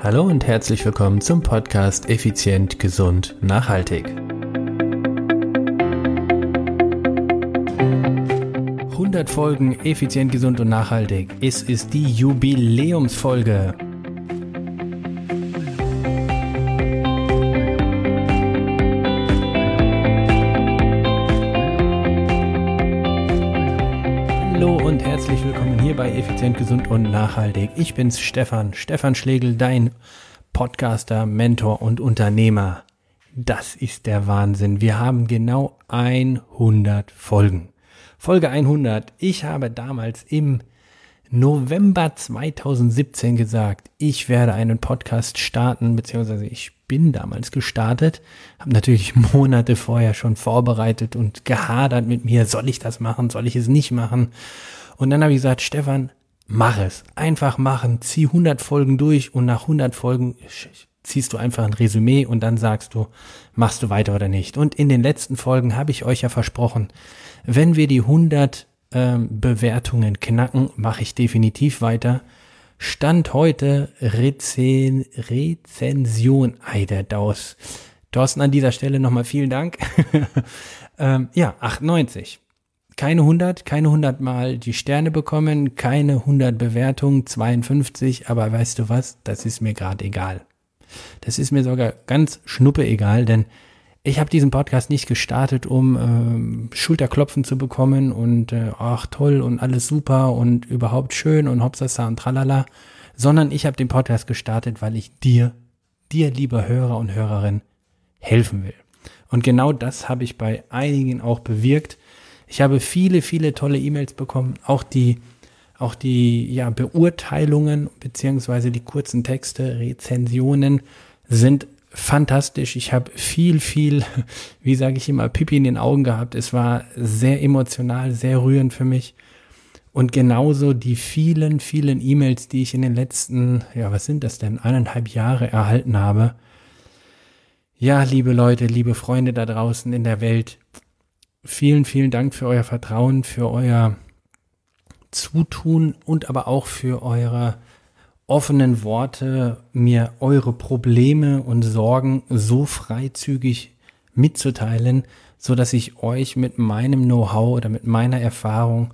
Hallo und herzlich willkommen zum Podcast Effizient, Gesund, Nachhaltig. 100 Folgen Effizient, Gesund und Nachhaltig. Es ist die Jubiläumsfolge. Effizient, Gesund und Nachhaltig. Ich bin's Stefan, Stefan Schlegel, dein Podcaster, Mentor und Unternehmer. Das ist der Wahnsinn. Wir haben genau 100 Folgen. Folge 100. Ich habe damals im November 2017 gesagt, ich werde einen Podcast starten, beziehungsweise ich bin damals gestartet, habe natürlich Monate vorher schon vorbereitet und gehadert mit mir, soll ich das machen, soll ich es nicht machen? Und dann habe ich gesagt, Stefan, mach es, einfach machen, zieh 100 Folgen durch und nach 100 Folgen ziehst du einfach ein Resümee und dann sagst du, machst du weiter oder nicht. Und in den letzten Folgen habe ich euch ja versprochen, wenn wir die 100 ähm, Bewertungen knacken, mache ich definitiv weiter. Stand heute Rezen Rezension Eiderdaus. Thorsten, an dieser Stelle nochmal vielen Dank. ähm, ja, 98. Keine 100, keine 100 Mal die Sterne bekommen, keine 100 Bewertungen, 52, aber weißt du was, das ist mir gerade egal. Das ist mir sogar ganz schnuppe egal, denn ich habe diesen Podcast nicht gestartet, um äh, Schulterklopfen zu bekommen und äh, ach toll und alles super und überhaupt schön und hopsasa und tralala, sondern ich habe den Podcast gestartet, weil ich dir, dir lieber Hörer und Hörerin, helfen will. Und genau das habe ich bei einigen auch bewirkt. Ich habe viele, viele tolle E-Mails bekommen, auch die, auch die ja, Beurteilungen beziehungsweise die kurzen Texte, Rezensionen sind fantastisch. Ich habe viel, viel, wie sage ich immer, Pipi in den Augen gehabt. Es war sehr emotional, sehr rührend für mich. Und genauso die vielen, vielen E-Mails, die ich in den letzten, ja, was sind das denn, eineinhalb Jahre erhalten habe. Ja, liebe Leute, liebe Freunde da draußen in der Welt, vielen, vielen Dank für euer Vertrauen, für euer Zutun und aber auch für eure offenen Worte mir eure Probleme und Sorgen so freizügig mitzuteilen, so dass ich euch mit meinem Know-how oder mit meiner Erfahrung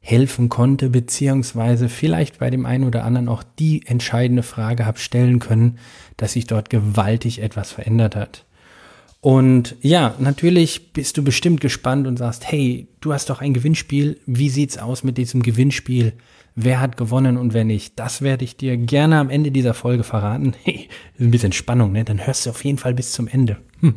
helfen konnte, beziehungsweise vielleicht bei dem einen oder anderen auch die entscheidende Frage habe stellen können, dass sich dort gewaltig etwas verändert hat. Und ja, natürlich bist du bestimmt gespannt und sagst, hey, du hast doch ein Gewinnspiel. Wie sieht's aus mit diesem Gewinnspiel? Wer hat gewonnen und wer nicht? Das werde ich dir gerne am Ende dieser Folge verraten. Hey, ein bisschen Spannung, ne? Dann hörst du auf jeden Fall bis zum Ende.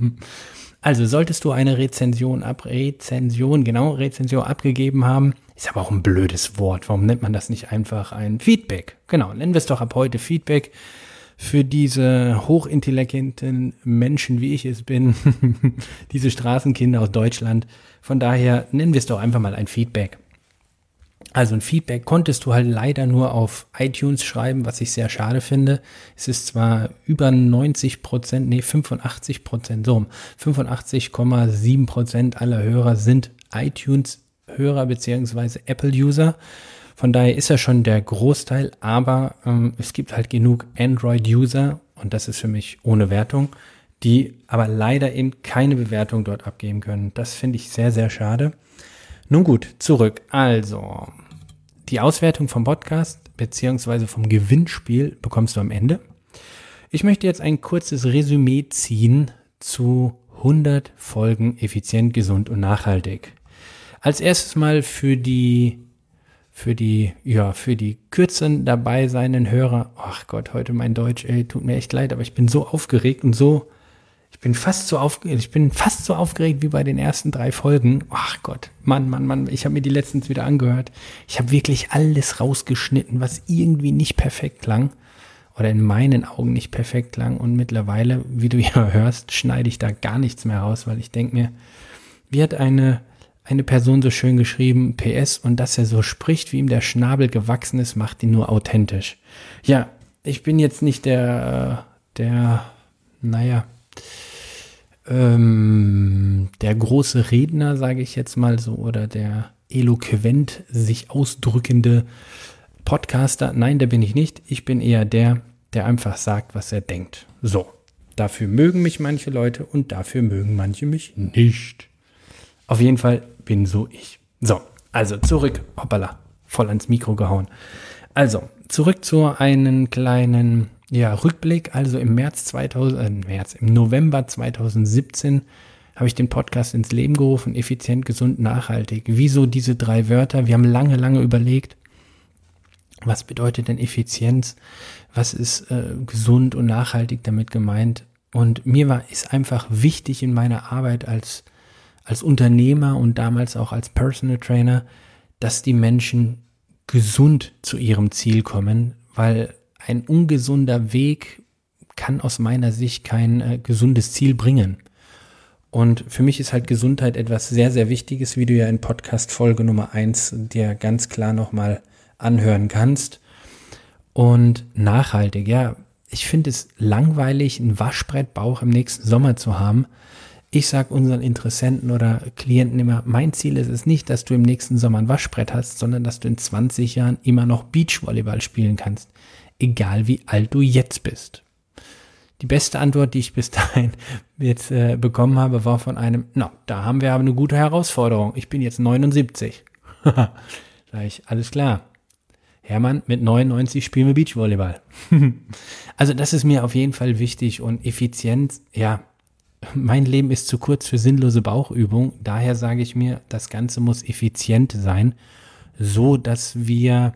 also, solltest du eine Rezension ab, Rezension, genau, Rezension abgegeben haben, ist aber auch ein blödes Wort. Warum nennt man das nicht einfach ein Feedback? Genau, nennen wir es doch ab heute Feedback für diese hochintelligenten Menschen, wie ich es bin, diese Straßenkinder aus Deutschland. Von daher nennen wir es doch einfach mal ein Feedback. Also ein Feedback konntest du halt leider nur auf iTunes schreiben, was ich sehr schade finde. Es ist zwar über 90 Prozent, nee, 85 Prozent, so, 85,7 Prozent aller Hörer sind iTunes-Hörer beziehungsweise Apple-User. Von daher ist er schon der Großteil, aber ähm, es gibt halt genug Android-User und das ist für mich ohne Wertung, die aber leider eben keine Bewertung dort abgeben können. Das finde ich sehr, sehr schade. Nun gut, zurück. Also, die Auswertung vom Podcast beziehungsweise vom Gewinnspiel bekommst du am Ende. Ich möchte jetzt ein kurzes Resümee ziehen zu 100 Folgen effizient, gesund und nachhaltig. Als erstes mal für die für die, ja, für die kürzen dabei seinen Hörer. Ach Gott, heute mein Deutsch, ey, tut mir echt leid, aber ich bin so aufgeregt und so, ich bin fast so aufgeregt, ich bin fast so aufgeregt wie bei den ersten drei Folgen. Ach Gott, Mann, Mann, Mann, ich habe mir die letztens wieder angehört. Ich habe wirklich alles rausgeschnitten, was irgendwie nicht perfekt klang oder in meinen Augen nicht perfekt klang. Und mittlerweile, wie du ja hörst, schneide ich da gar nichts mehr raus, weil ich denke mir, wie hat eine eine Person so schön geschrieben, PS, und dass er so spricht, wie ihm der Schnabel gewachsen ist, macht ihn nur authentisch. Ja, ich bin jetzt nicht der, der, naja, ähm, der große Redner, sage ich jetzt mal so, oder der eloquent sich ausdrückende Podcaster. Nein, der bin ich nicht. Ich bin eher der, der einfach sagt, was er denkt. So, dafür mögen mich manche Leute und dafür mögen manche mich nicht. Auf jeden Fall bin so ich. So, also zurück, hoppala, voll ans Mikro gehauen. Also, zurück zu einem kleinen ja, Rückblick. Also im März 2000, äh, März, im November 2017 habe ich den Podcast ins Leben gerufen, effizient, gesund, nachhaltig. Wieso diese drei Wörter? Wir haben lange, lange überlegt, was bedeutet denn Effizienz? Was ist äh, gesund und nachhaltig damit gemeint? Und mir war, ist einfach wichtig in meiner Arbeit als, als Unternehmer und damals auch als Personal Trainer, dass die Menschen gesund zu ihrem Ziel kommen, weil ein ungesunder Weg kann aus meiner Sicht kein äh, gesundes Ziel bringen. Und für mich ist halt Gesundheit etwas sehr, sehr Wichtiges, wie du ja in Podcast Folge Nummer eins dir ganz klar nochmal anhören kannst. Und nachhaltig, ja, ich finde es langweilig, ein Waschbrettbauch im nächsten Sommer zu haben. Ich sage unseren Interessenten oder Klienten immer, mein Ziel ist es nicht, dass du im nächsten Sommer ein Waschbrett hast, sondern dass du in 20 Jahren immer noch Beachvolleyball spielen kannst. Egal wie alt du jetzt bist. Die beste Antwort, die ich bis dahin jetzt äh, bekommen habe, war von einem, na, da haben wir aber eine gute Herausforderung. Ich bin jetzt 79. Sag ich, alles klar. Hermann, mit 99 spielen wir Beachvolleyball. also das ist mir auf jeden Fall wichtig und Effizienz, ja, mein Leben ist zu kurz für sinnlose Bauchübung. Daher sage ich mir, das Ganze muss effizient sein, so dass wir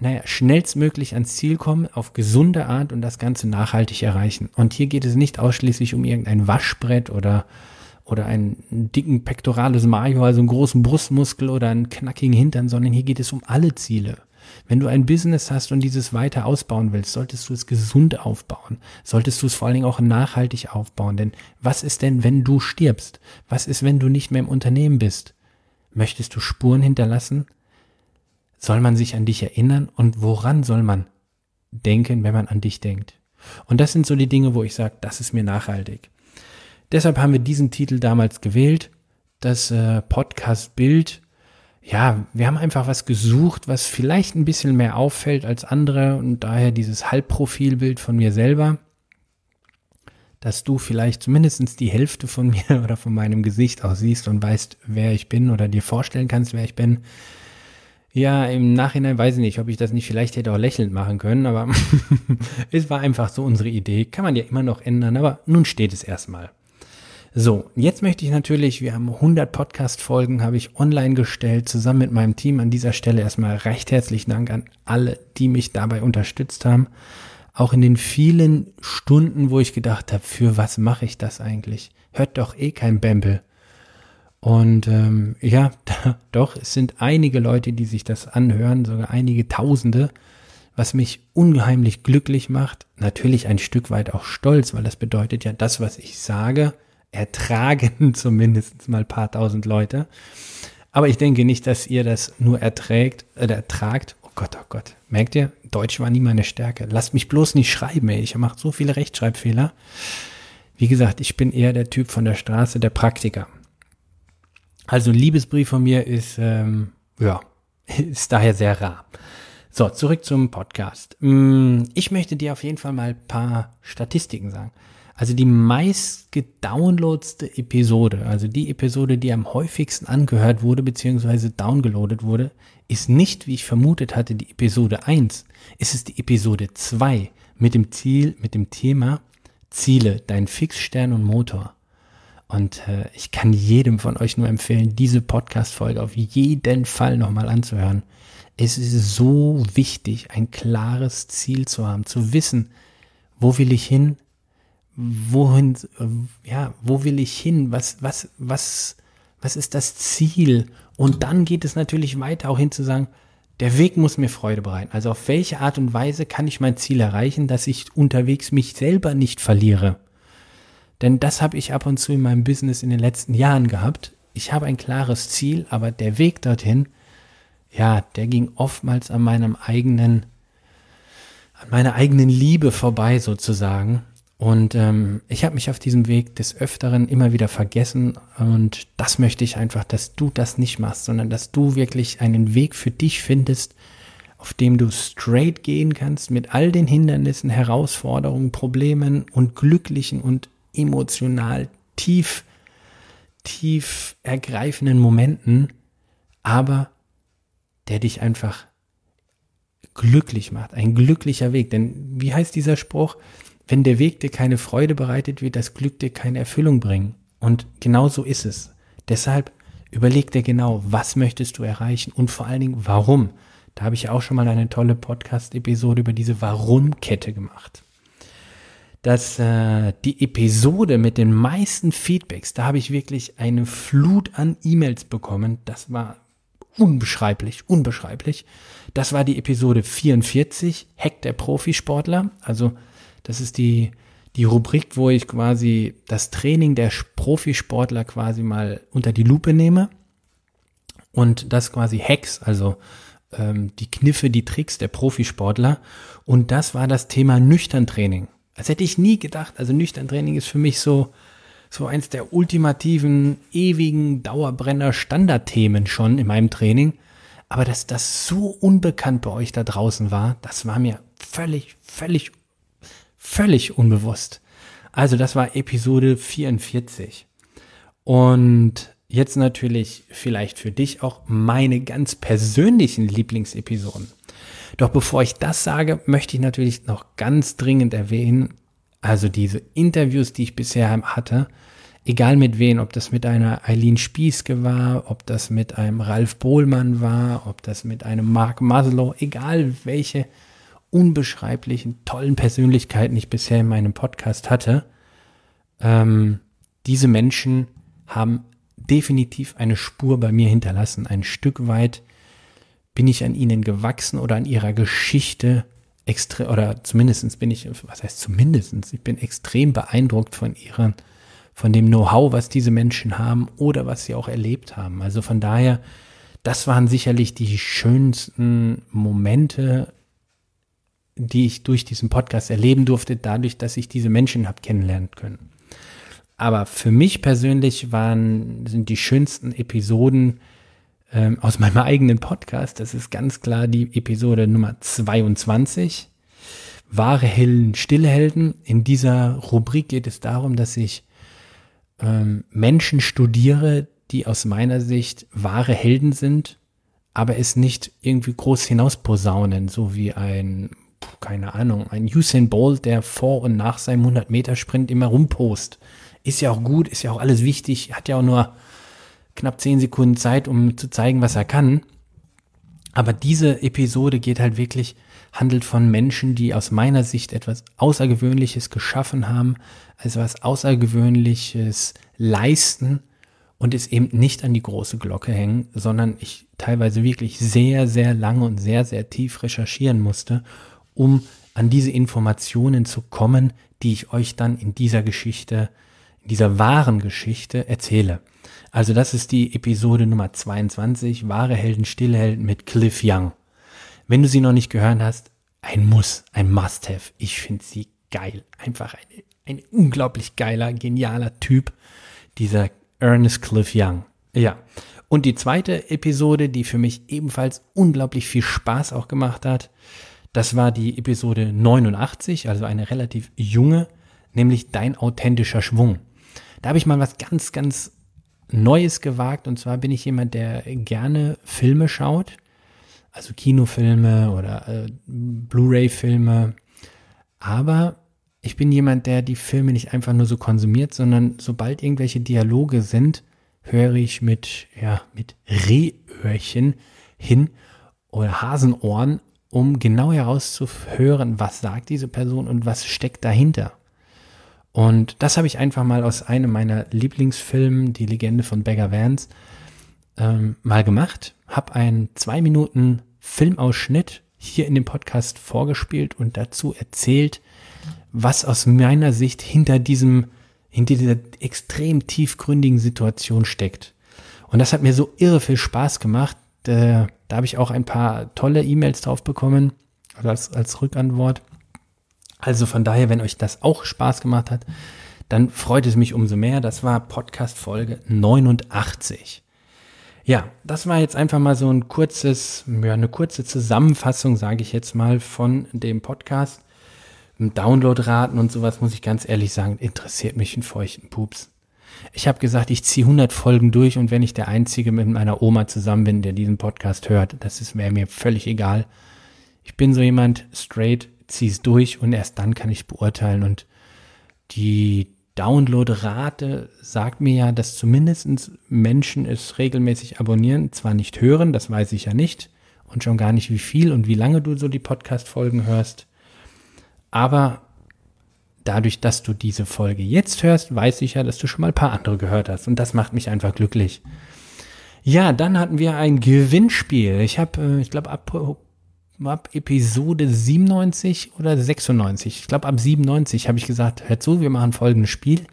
naja, schnellstmöglich ans Ziel kommen, auf gesunde Art und das Ganze nachhaltig erreichen. Und hier geht es nicht ausschließlich um irgendein Waschbrett oder, oder einen dicken Pectoralis Major, also einen großen Brustmuskel oder einen knackigen Hintern, sondern hier geht es um alle Ziele. Wenn du ein Business hast und dieses weiter ausbauen willst, solltest du es gesund aufbauen. Solltest du es vor allen Dingen auch nachhaltig aufbauen. Denn was ist denn, wenn du stirbst? Was ist, wenn du nicht mehr im Unternehmen bist? Möchtest du Spuren hinterlassen? soll man sich an dich erinnern und woran soll man denken, wenn man an dich denkt? Und das sind so die Dinge, wo ich sage, das ist mir nachhaltig. Deshalb haben wir diesen Titel damals gewählt, das äh, Podcast-Bild. Ja, wir haben einfach was gesucht, was vielleicht ein bisschen mehr auffällt als andere und daher dieses Halbprofilbild von mir selber, dass du vielleicht zumindest die Hälfte von mir oder von meinem Gesicht auch siehst und weißt, wer ich bin oder dir vorstellen kannst, wer ich bin. Ja, im Nachhinein weiß ich nicht, ob ich das nicht vielleicht hätte auch lächelnd machen können, aber es war einfach so unsere Idee. Kann man ja immer noch ändern, aber nun steht es erstmal. So, jetzt möchte ich natürlich, wir haben 100 Podcast-Folgen, habe ich online gestellt, zusammen mit meinem Team. An dieser Stelle erstmal recht herzlichen Dank an alle, die mich dabei unterstützt haben. Auch in den vielen Stunden, wo ich gedacht habe, für was mache ich das eigentlich? Hört doch eh kein Bämpel. Und ähm, ja, da, doch, es sind einige Leute, die sich das anhören, sogar einige Tausende, was mich ungeheimlich glücklich macht. Natürlich ein Stück weit auch stolz, weil das bedeutet ja, das, was ich sage, ertragen zumindest mal paar tausend Leute. Aber ich denke nicht, dass ihr das nur erträgt oder ertragt. Oh Gott, oh Gott. Merkt ihr? Deutsch war nie meine Stärke. Lasst mich bloß nicht schreiben, ey. Ich mache so viele Rechtschreibfehler. Wie gesagt, ich bin eher der Typ von der Straße, der Praktiker. Also ein Liebesbrief von mir ist, ähm, ja, ist daher sehr rar. So, zurück zum Podcast. Mm, ich möchte dir auf jeden Fall mal paar Statistiken sagen. Also die meist gedownloadste Episode, also die Episode, die am häufigsten angehört wurde bzw. downgeloadet wurde, ist nicht, wie ich vermutet hatte, die Episode 1. Es ist die Episode 2 mit dem Ziel, mit dem Thema Ziele, dein Fixstern und Motor. Und äh, ich kann jedem von euch nur empfehlen, diese Podcast-Folge auf jeden Fall nochmal anzuhören. Es ist so wichtig, ein klares Ziel zu haben, zu wissen, wo will ich hin, wohin, ja, wo will ich hin, was, was, was, was ist das Ziel? Und dann geht es natürlich weiter auch hin zu sagen, der Weg muss mir Freude bereiten. Also auf welche Art und Weise kann ich mein Ziel erreichen, dass ich unterwegs mich selber nicht verliere? Denn das habe ich ab und zu in meinem Business in den letzten Jahren gehabt. Ich habe ein klares Ziel, aber der Weg dorthin, ja, der ging oftmals an meinem eigenen, an meiner eigenen Liebe vorbei sozusagen. Und ähm, ich habe mich auf diesem Weg des Öfteren immer wieder vergessen. Und das möchte ich einfach, dass du das nicht machst, sondern dass du wirklich einen Weg für dich findest, auf dem du straight gehen kannst mit all den Hindernissen, Herausforderungen, Problemen und glücklichen und emotional tief, tief ergreifenden Momenten, aber der dich einfach glücklich macht, ein glücklicher Weg. Denn wie heißt dieser Spruch? Wenn der Weg dir keine Freude bereitet, wird das Glück dir keine Erfüllung bringen. Und genau so ist es. Deshalb überleg dir genau, was möchtest du erreichen und vor allen Dingen, warum. Da habe ich auch schon mal eine tolle Podcast-Episode über diese Warum-Kette gemacht. Dass äh, die Episode mit den meisten Feedbacks, da habe ich wirklich eine Flut an E-Mails bekommen. Das war unbeschreiblich, unbeschreiblich. Das war die Episode 44, Hack der Profisportler. Also das ist die, die Rubrik, wo ich quasi das Training der Profisportler quasi mal unter die Lupe nehme und das quasi Hacks, also ähm, die Kniffe, die Tricks der Profisportler. Und das war das Thema Nüchtern-Training. Das hätte ich nie gedacht. Also Nüchtern-Training ist für mich so, so eins der ultimativen, ewigen Dauerbrenner-Standardthemen schon in meinem Training. Aber dass das so unbekannt bei euch da draußen war, das war mir völlig, völlig, völlig unbewusst. Also das war Episode 44. Und jetzt natürlich vielleicht für dich auch meine ganz persönlichen Lieblingsepisoden. Doch bevor ich das sage, möchte ich natürlich noch ganz dringend erwähnen, also diese Interviews, die ich bisher hatte, egal mit wem, ob das mit einer Eileen Spieske war, ob das mit einem Ralf Bohlmann war, ob das mit einem Mark Maslow, egal welche unbeschreiblichen, tollen Persönlichkeiten ich bisher in meinem Podcast hatte, ähm, diese Menschen haben definitiv eine Spur bei mir hinterlassen. Ein Stück weit bin ich an ihnen gewachsen oder an ihrer Geschichte extrem, oder zumindestens bin ich, was heißt zumindestens, ich bin extrem beeindruckt von ihren, von dem Know-how, was diese Menschen haben oder was sie auch erlebt haben. Also von daher, das waren sicherlich die schönsten Momente, die ich durch diesen Podcast erleben durfte, dadurch, dass ich diese Menschen habe kennenlernen können. Aber für mich persönlich waren, sind die schönsten Episoden ähm, aus meinem eigenen Podcast. Das ist ganz klar die Episode Nummer 22. Wahre Helden, stille Helden. In dieser Rubrik geht es darum, dass ich ähm, Menschen studiere, die aus meiner Sicht wahre Helden sind, aber es nicht irgendwie groß hinausposaunen, so wie ein, keine Ahnung, ein Usain Bolt, der vor und nach seinem 100-Meter-Sprint immer rumpost. Ist ja auch gut, ist ja auch alles wichtig, hat ja auch nur knapp zehn Sekunden Zeit, um zu zeigen, was er kann. Aber diese Episode geht halt wirklich, handelt von Menschen, die aus meiner Sicht etwas Außergewöhnliches geschaffen haben, also was Außergewöhnliches leisten und es eben nicht an die große Glocke hängen, sondern ich teilweise wirklich sehr, sehr lange und sehr, sehr tief recherchieren musste, um an diese Informationen zu kommen, die ich euch dann in dieser Geschichte dieser wahren Geschichte erzähle. Also das ist die Episode Nummer 22, wahre Helden, stille Helden mit Cliff Young. Wenn du sie noch nicht gehört hast, ein Muss, ein Must-Have. Ich finde sie geil. Einfach ein, ein unglaublich geiler, genialer Typ, dieser Ernest Cliff Young. Ja. Und die zweite Episode, die für mich ebenfalls unglaublich viel Spaß auch gemacht hat, das war die Episode 89, also eine relativ junge, nämlich Dein authentischer Schwung. Da habe ich mal was ganz, ganz Neues gewagt. Und zwar bin ich jemand, der gerne Filme schaut. Also Kinofilme oder äh, Blu-ray-Filme. Aber ich bin jemand, der die Filme nicht einfach nur so konsumiert, sondern sobald irgendwelche Dialoge sind, höre ich mit, ja, mit Rehöhrchen hin oder Hasenohren, um genau herauszuhören, was sagt diese Person und was steckt dahinter. Und das habe ich einfach mal aus einem meiner Lieblingsfilmen, Die Legende von Beggar Vance, ähm, mal gemacht. Habe einen zwei Minuten Filmausschnitt hier in dem Podcast vorgespielt und dazu erzählt, was aus meiner Sicht hinter diesem, hinter dieser extrem tiefgründigen Situation steckt. Und das hat mir so irre viel Spaß gemacht. Da, da habe ich auch ein paar tolle E-Mails drauf bekommen, also als, als Rückantwort. Also von daher, wenn euch das auch Spaß gemacht hat, dann freut es mich umso mehr. Das war Podcast Folge 89. Ja, das war jetzt einfach mal so ein kurzes, ja, eine kurze Zusammenfassung, sage ich jetzt mal, von dem Podcast. Downloadraten und sowas, muss ich ganz ehrlich sagen, interessiert mich einen feuchten Pups. Ich habe gesagt, ich ziehe 100 Folgen durch und wenn ich der Einzige mit meiner Oma zusammen bin, der diesen Podcast hört, das ist mir völlig egal. Ich bin so jemand, straight, zieh's durch und erst dann kann ich beurteilen und die Downloadrate sagt mir ja, dass zumindest Menschen es regelmäßig abonnieren, zwar nicht hören, das weiß ich ja nicht und schon gar nicht wie viel und wie lange du so die Podcast-Folgen hörst, aber dadurch, dass du diese Folge jetzt hörst, weiß ich ja, dass du schon mal ein paar andere gehört hast. Und das macht mich einfach glücklich. Ja, dann hatten wir ein Gewinnspiel. Ich habe, äh, ich glaube, ab, ab Episode 97 oder 96, ich glaube ab 97 habe ich gesagt, hör zu, wir machen folgendes Spiel.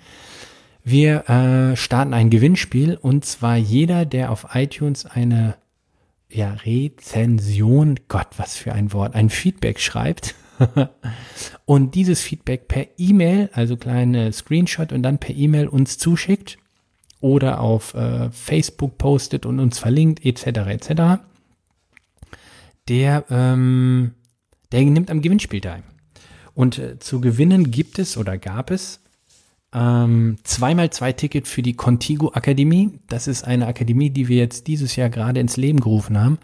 Wir äh, starten ein Gewinnspiel und zwar jeder, der auf iTunes eine ja, Rezension, Gott, was für ein Wort, ein Feedback schreibt und dieses Feedback per E-Mail, also kleine Screenshot und dann per E-Mail uns zuschickt oder auf äh, Facebook postet und uns verlinkt, etc. etc. Der, ähm, der nimmt am Gewinnspiel teil. Und äh, zu gewinnen gibt es oder gab es ähm, zweimal zwei Ticket für die Contigo Akademie. Das ist eine Akademie, die wir jetzt dieses Jahr gerade ins Leben gerufen haben.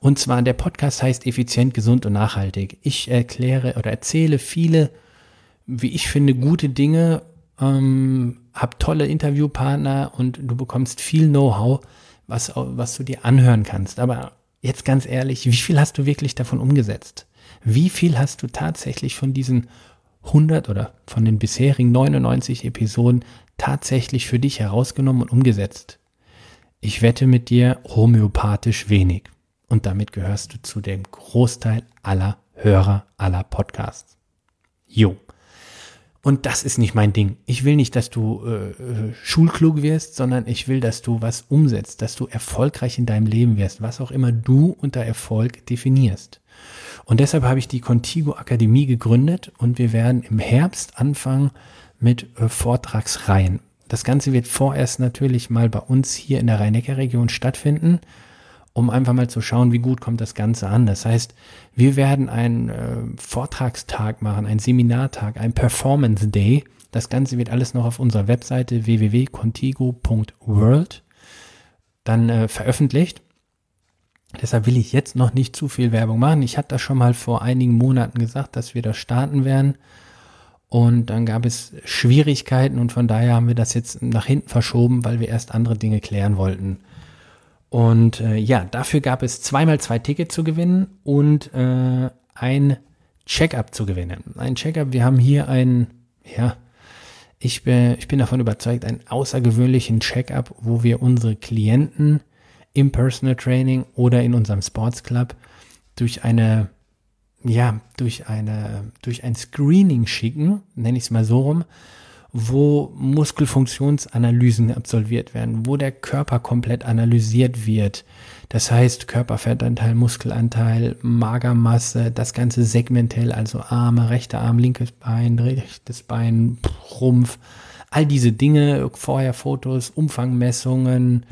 Und zwar der Podcast heißt Effizient, gesund und nachhaltig. Ich erkläre oder erzähle viele, wie ich finde, gute Dinge, ähm, habe tolle Interviewpartner und du bekommst viel Know-how, was, was du dir anhören kannst. Aber jetzt ganz ehrlich, wie viel hast du wirklich davon umgesetzt? Wie viel hast du tatsächlich von diesen 100 oder von den bisherigen 99 Episoden tatsächlich für dich herausgenommen und umgesetzt? Ich wette mit dir homöopathisch wenig. Und damit gehörst du zu dem Großteil aller Hörer aller Podcasts. Jo. Und das ist nicht mein Ding. Ich will nicht, dass du äh, äh, schulklug wirst, sondern ich will, dass du was umsetzt, dass du erfolgreich in deinem Leben wirst, was auch immer du unter Erfolg definierst. Und deshalb habe ich die Contigo Akademie gegründet und wir werden im Herbst anfangen mit äh, Vortragsreihen. Das Ganze wird vorerst natürlich mal bei uns hier in der Rhein-Neckar-Region stattfinden, um einfach mal zu schauen, wie gut kommt das Ganze an. Das heißt, wir werden einen äh, Vortragstag machen, einen Seminartag, einen Performance Day. Das Ganze wird alles noch auf unserer Webseite www.contigo.world dann äh, veröffentlicht. Deshalb will ich jetzt noch nicht zu viel Werbung machen. Ich hatte das schon mal vor einigen Monaten gesagt, dass wir das starten werden. Und dann gab es Schwierigkeiten und von daher haben wir das jetzt nach hinten verschoben, weil wir erst andere Dinge klären wollten. Und äh, ja, dafür gab es zweimal zwei Tickets zu gewinnen und äh, ein Check-up zu gewinnen. Ein Check-up, wir haben hier ein, ja, ich bin, ich bin davon überzeugt, einen außergewöhnlichen Check-up, wo wir unsere Klienten im Personal Training oder in unserem Sports Club durch eine, ja, durch eine, durch ein Screening schicken, nenne ich es mal so rum, wo Muskelfunktionsanalysen absolviert werden, wo der Körper komplett analysiert wird. Das heißt Körperfettanteil, Muskelanteil, Magermasse, das ganze segmentell, also Arme, rechter Arm, linkes Bein, rechtes Bein, Rumpf, all diese Dinge, vorher Fotos, Umfangmessungen,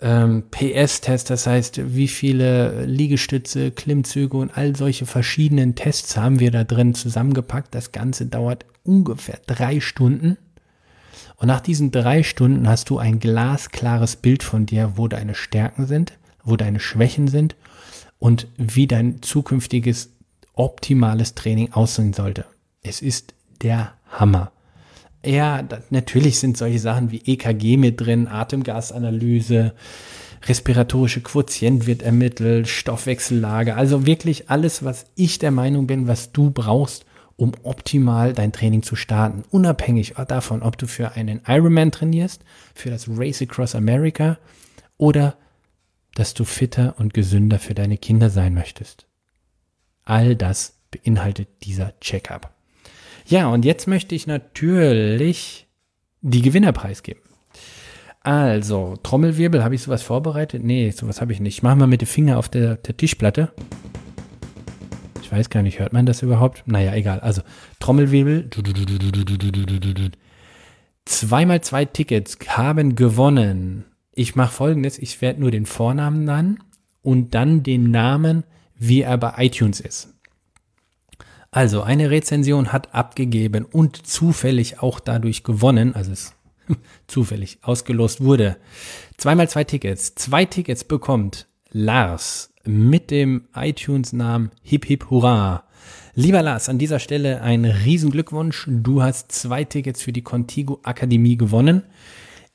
ähm, PS-Test, das heißt, wie viele Liegestütze, Klimmzüge und all solche verschiedenen Tests haben wir da drin zusammengepackt. Das Ganze dauert ungefähr drei Stunden. Und nach diesen drei Stunden hast du ein glasklares Bild von dir, wo deine Stärken sind, wo deine Schwächen sind und wie dein zukünftiges optimales Training aussehen sollte. Es ist der Hammer. Ja, das, natürlich sind solche Sachen wie EKG mit drin, Atemgasanalyse, respiratorische Quotient wird ermittelt, Stoffwechsellage, also wirklich alles, was ich der Meinung bin, was du brauchst, um optimal dein Training zu starten. Unabhängig davon, ob du für einen Ironman trainierst, für das Race Across America oder dass du fitter und gesünder für deine Kinder sein möchtest. All das beinhaltet dieser Checkup. Ja, und jetzt möchte ich natürlich die Gewinner preisgeben. Also, Trommelwirbel, habe ich sowas vorbereitet? Nee, sowas habe ich nicht. Ich mache mal mit dem Finger auf der, der Tischplatte. Ich weiß gar nicht, hört man das überhaupt? Naja, egal. Also, Trommelwirbel. Zweimal zwei Tickets haben gewonnen. ich mache folgendes, ich werde nur den Vornamen nennen und dann den Namen, wie er bei iTunes ist. Also eine Rezension hat abgegeben und zufällig auch dadurch gewonnen, also es zufällig ausgelost wurde. Zweimal zwei Tickets. Zwei Tickets bekommt Lars mit dem iTunes-Namen Hip Hip Hurra. Lieber Lars, an dieser Stelle ein Riesenglückwunsch. Du hast zwei Tickets für die Contigo Akademie gewonnen.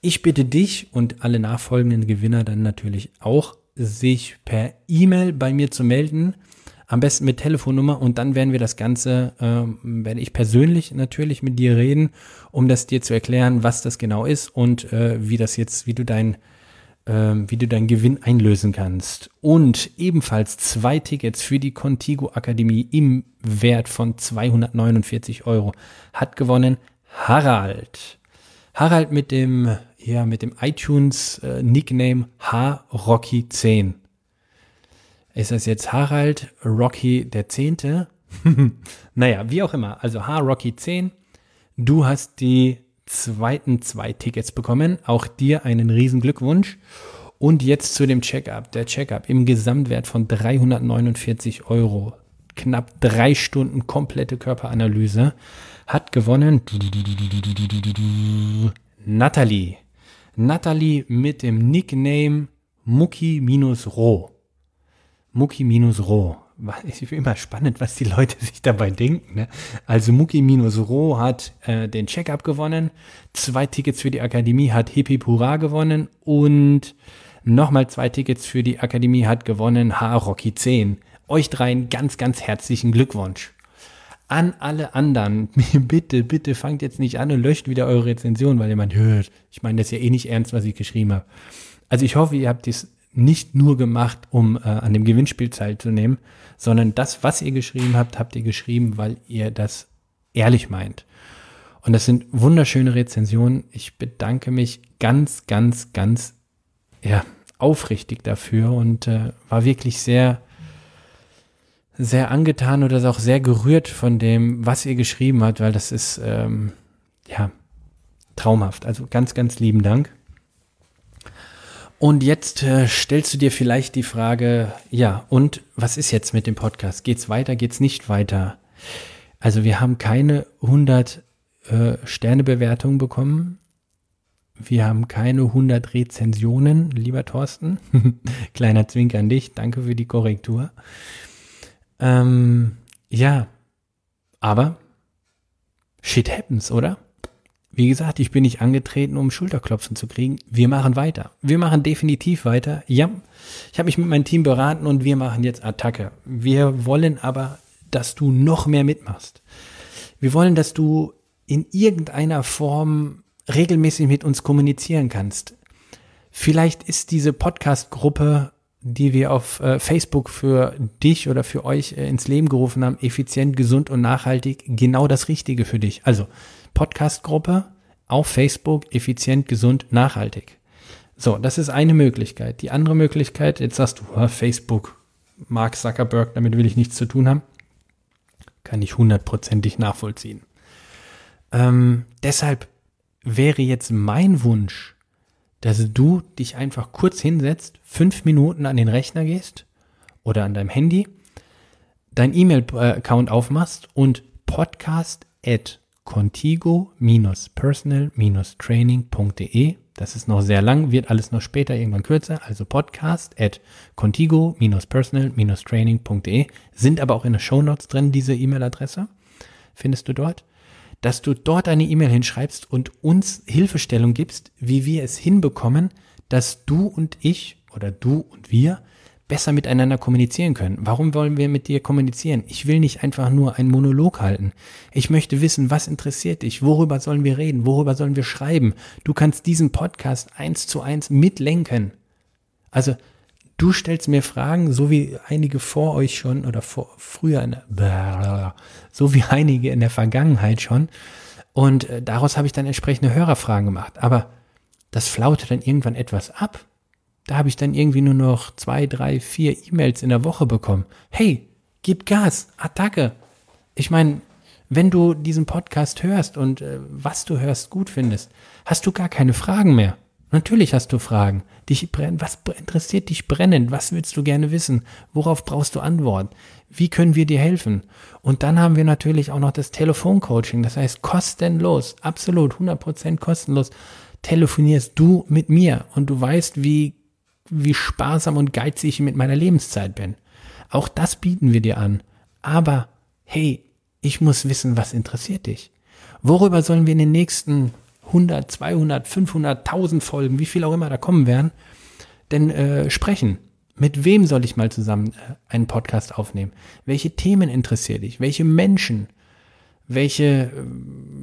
Ich bitte dich und alle nachfolgenden Gewinner dann natürlich auch, sich per E-Mail bei mir zu melden. Am besten mit Telefonnummer und dann werden wir das Ganze, äh, werde ich persönlich natürlich mit dir reden, um das dir zu erklären, was das genau ist und äh, wie das jetzt, wie du dein ähm, wie du deinen Gewinn einlösen kannst. Und ebenfalls zwei Tickets für die Contigo Akademie im Wert von 249 Euro hat gewonnen Harald. Harald mit dem, ja, mit dem iTunes äh, Nickname HRocky10. Ist das jetzt Harald Rocky der Zehnte? naja, wie auch immer. Also HRocky10. Du hast die zweiten zwei Tickets bekommen. Auch dir einen riesen Glückwunsch. Und jetzt zu dem Checkup. Der Checkup im Gesamtwert von 349 Euro. Knapp drei Stunden komplette Körperanalyse. Hat gewonnen Natalie. Natalie mit dem Nickname Mucki-Roh. Mucki-Roh finde immer spannend, was die Leute sich dabei denken. Ne? Also Ro hat äh, den Check-up gewonnen, zwei Tickets für die Akademie hat Hippi Pura gewonnen und nochmal zwei Tickets für die Akademie hat gewonnen H Rocky 10. Euch dreien ganz, ganz herzlichen Glückwunsch. An alle anderen, bitte, bitte fangt jetzt nicht an und löscht wieder eure Rezension, weil jemand hört. Ich meine das ist ja eh nicht ernst, was ich geschrieben habe. Also ich hoffe, ihr habt dies nicht nur gemacht, um äh, an dem Gewinnspiel teilzunehmen, sondern das, was ihr geschrieben habt, habt ihr geschrieben, weil ihr das ehrlich meint. Und das sind wunderschöne Rezensionen. Ich bedanke mich ganz, ganz, ganz ja, aufrichtig dafür und äh, war wirklich sehr, sehr angetan oder auch sehr gerührt von dem, was ihr geschrieben habt, weil das ist ähm, ja traumhaft. Also ganz, ganz lieben Dank. Und jetzt äh, stellst du dir vielleicht die Frage, ja, und was ist jetzt mit dem Podcast? Geht's weiter, geht's nicht weiter? Also wir haben keine 100 äh, Sternebewertungen bekommen. Wir haben keine 100 Rezensionen, lieber Thorsten. Kleiner Zwink an dich, danke für die Korrektur. Ähm, ja, aber shit happens, oder? Wie gesagt, ich bin nicht angetreten, um Schulterklopfen zu kriegen. Wir machen weiter. Wir machen definitiv weiter. Ja, ich habe mich mit meinem Team beraten und wir machen jetzt Attacke. Wir wollen aber, dass du noch mehr mitmachst. Wir wollen, dass du in irgendeiner Form regelmäßig mit uns kommunizieren kannst. Vielleicht ist diese Podcast-Gruppe, die wir auf äh, Facebook für dich oder für euch äh, ins Leben gerufen haben, effizient, gesund und nachhaltig, genau das Richtige für dich. Also Podcast-Gruppe auf Facebook, effizient, gesund, nachhaltig. So, das ist eine Möglichkeit. Die andere Möglichkeit, jetzt sagst du, Facebook, Mark Zuckerberg, damit will ich nichts zu tun haben, kann ich hundertprozentig nachvollziehen. Ähm, deshalb wäre jetzt mein Wunsch, dass du dich einfach kurz hinsetzt, fünf Minuten an den Rechner gehst oder an deinem Handy, dein E-Mail-Account aufmachst und podcast at contigo-personal-training.de. Das ist noch sehr lang, wird alles noch später irgendwann kürzer. Also podcast at contigo-personal-training.de sind aber auch in den Show Notes drin, diese E-Mail-Adresse. Findest du dort? Dass du dort eine E-Mail hinschreibst und uns Hilfestellung gibst, wie wir es hinbekommen, dass du und ich oder du und wir besser miteinander kommunizieren können. Warum wollen wir mit dir kommunizieren? Ich will nicht einfach nur einen Monolog halten. Ich möchte wissen, was interessiert dich? Worüber sollen wir reden? Worüber sollen wir schreiben? Du kannst diesen Podcast eins zu eins mitlenken. Also, du stellst mir Fragen, so wie einige vor euch schon oder vor, früher, in der, so wie einige in der Vergangenheit schon. Und äh, daraus habe ich dann entsprechende Hörerfragen gemacht. Aber das flaute dann irgendwann etwas ab. Da habe ich dann irgendwie nur noch zwei, drei, vier E-Mails in der Woche bekommen. Hey, gib Gas, Attacke. Ich meine, wenn du diesen Podcast hörst und äh, was du hörst gut findest, hast du gar keine Fragen mehr. Natürlich hast du Fragen. Dich was interessiert dich brennend? Was willst du gerne wissen? Worauf brauchst du Antwort? Wie können wir dir helfen? Und dann haben wir natürlich auch noch das Telefoncoaching. Das heißt, kostenlos, absolut 100% kostenlos telefonierst du mit mir und du weißt, wie, wie sparsam und geizig ich mit meiner Lebenszeit bin. Auch das bieten wir dir an. Aber hey, ich muss wissen, was interessiert dich. Worüber sollen wir in den nächsten 100, 200, 500, 1000 Folgen, wie viel auch immer da kommen werden, denn äh, sprechen? Mit wem soll ich mal zusammen äh, einen Podcast aufnehmen? Welche Themen interessiert dich? Welche Menschen? Welche,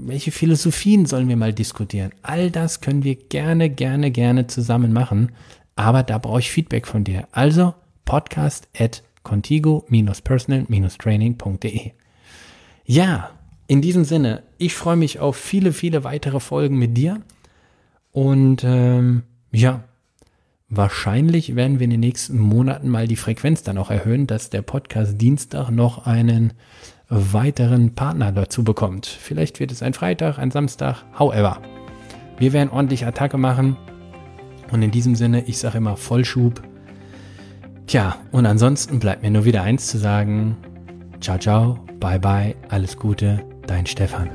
welche Philosophien sollen wir mal diskutieren? All das können wir gerne, gerne, gerne zusammen machen. Aber da brauche ich Feedback von dir. Also podcast at contigo-personal-training.de. Ja, in diesem Sinne, ich freue mich auf viele, viele weitere Folgen mit dir. Und ähm, ja, wahrscheinlich werden wir in den nächsten Monaten mal die Frequenz dann auch erhöhen, dass der Podcast Dienstag noch einen weiteren Partner dazu bekommt. Vielleicht wird es ein Freitag, ein Samstag, however. Wir werden ordentlich Attacke machen. Und in diesem Sinne, ich sage immer Vollschub. Tja, und ansonsten bleibt mir nur wieder eins zu sagen. Ciao, ciao, bye, bye, alles Gute, dein Stefan.